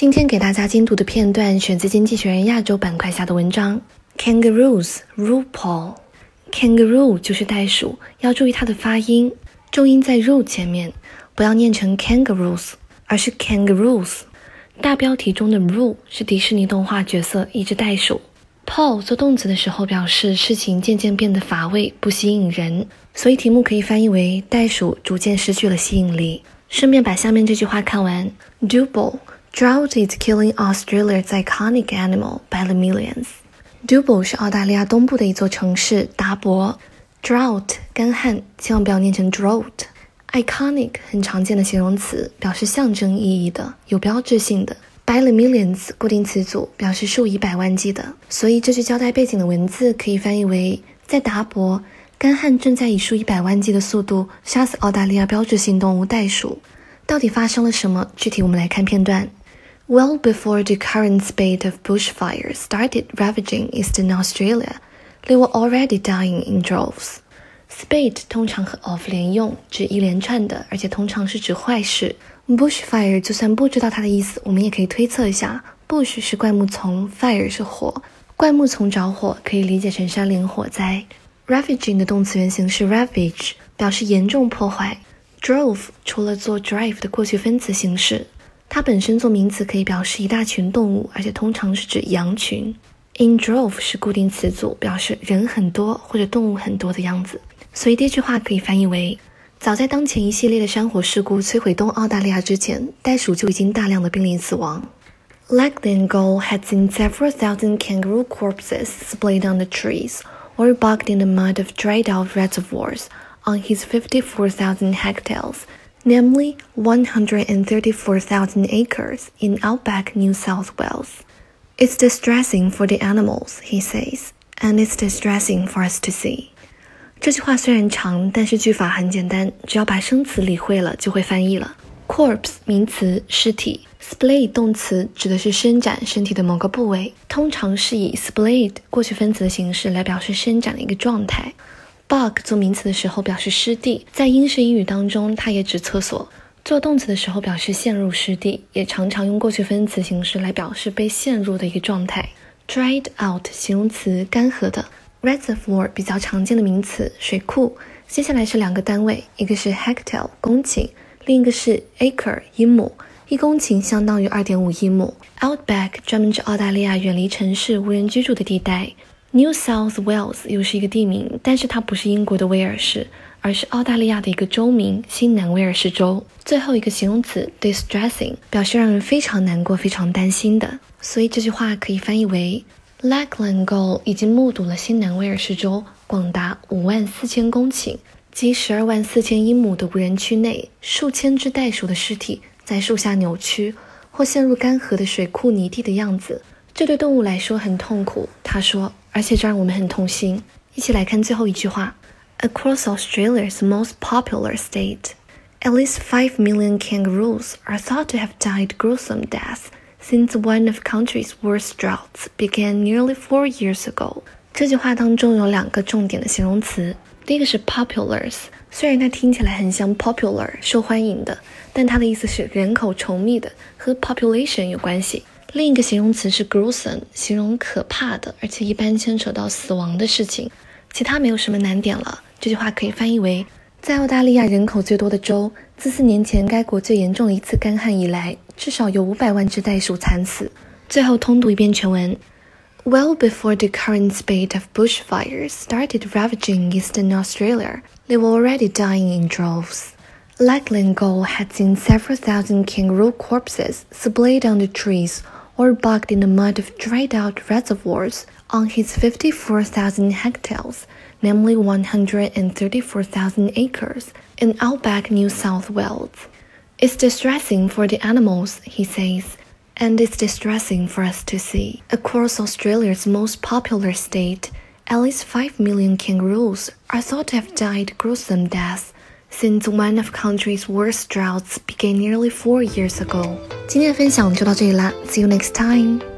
今天给大家精读的片段选自《经济学人》亚洲板块下的文章。Kangaroos RuPaul。Kangaroo 就是袋鼠，要注意它的发音，重音在 ru 前面，不要念成 kangaroos，而是 kangaroos。大标题中的 ru 是迪士尼动画角色一只袋鼠。Paul 做动词的时候表示事情渐渐变得乏味，不吸引人，所以题目可以翻译为袋鼠逐渐失去了吸引力。顺便把下面这句话看完：Duble。Drought is killing Australia's iconic animal by the millions. Dubbo 是澳大利亚东部的一座城市，达博。Drought 干旱，千万不要念成 drought。Iconic 很常见的形容词，表示象征意义的、有标志性的。By the millions 固定词组，表示数以百万计的。所以这句交代背景的文字可以翻译为：在达博，干旱正在以数以百万计的速度杀死澳大利亚标志性动物袋鼠。到底发生了什么？具体我们来看片段。Well before the current spate of bushfires started ravaging eastern Australia, they were already dying in droves. Spate 通常和 of 连用，指一连串的，而且通常是指坏事。Bushfire 就算不知道它的意思，我们也可以推测一下。Bush 是灌木丛，fire 是火，灌木丛着火可以理解成山林火灾。Ravaging 的动词原形是 ravage，表示严重破坏。Drove 除了做 drive 的过去分词形式。它本身做名词可以表示一大群动物，而且通常是指羊群。In drove 是固定词组，表示人很多或者动物很多的样子。所以第一句话可以翻译为：早在当前一系列的山火事故摧毁东澳大利亚之前，袋鼠就已经大量的濒临死亡。Lachlan Gold had seen several thousand kangaroo corpses splayed on the trees or bogged in the mud of dried-out reservoirs on his 54,000 hectares namely 134,000 acres in outback New South Wales. It's distressing for the animals, he says, and it's distressing for us to see. 这句话虽然长，但是句法很简单，只要把生词理会了，就会翻译了。Corpse 名词，尸体；splay 动词，指的是伸展身体的某个部位，通常是以 splayed 过去分词的形式来表示伸展的一个状态。 Bog 做名词的时候表示湿地，在英式英语当中，它也指厕所。做动词的时候表示陷入湿地，也常常用过去分词形式来表示被陷入的一个状态。Dried out 形容词，干涸的。Reservoir 比较常见的名词，水库。接下来是两个单位，一个是 hectare 公顷，另一个是 acre 英亩。一公顷相当于二点五英亩。Outback 专门指澳大利亚远离城市、无人居住的地带。New South Wales 又是一个地名，但是它不是英国的威尔士，而是澳大利亚的一个州名——新南威尔士州。最后一个形容词 distressing 表示让人非常难过、非常担心的，所以这句话可以翻译为：Lachlan g o l 已经目睹了新南威尔士州广达五万四千公顷即十二万四千英亩的无人区内，数千只袋鼠的尸体在树下扭曲或陷入干涸的水库泥地的样子。这对动物来说很痛苦，他说。而且这让我们很痛心。一起来看最后一句话：Across Australia's most popular state, at least five million kangaroos are thought to have died gruesome deaths since one of country's worst droughts began nearly four years ago。这句话当中有两个重点的形容词，第一个是 populars，虽然它听起来很像 popular 受欢迎的，但它的意思是人口稠密的，和 population 有关系。 另一个形容词是 gruesome，形容可怕的，而且一般牵扯到死亡的事情。其他没有什么难点了。这句话可以翻译为：在澳大利亚人口最多的州，自四年前该国最严重的一次干旱以来，至少有五百万只袋鼠惨死。最后通读一遍全文：Well before the current spate of bushfires started ravaging eastern Australia, they were already dying in droves. Lachlan Gold had seen several thousand kangaroo corpses splayed on the trees or bogged in the mud of dried out reservoirs on his 54,000 hectares, namely 134,000 acres, in outback New South Wales. It's distressing for the animals, he says, and it's distressing for us to see. Across Australia's most popular state, at least 5 million kangaroos are thought to have died gruesome deaths since one of country's worst droughts began nearly four years ago. 今天的分享就到这里啦，See you next time.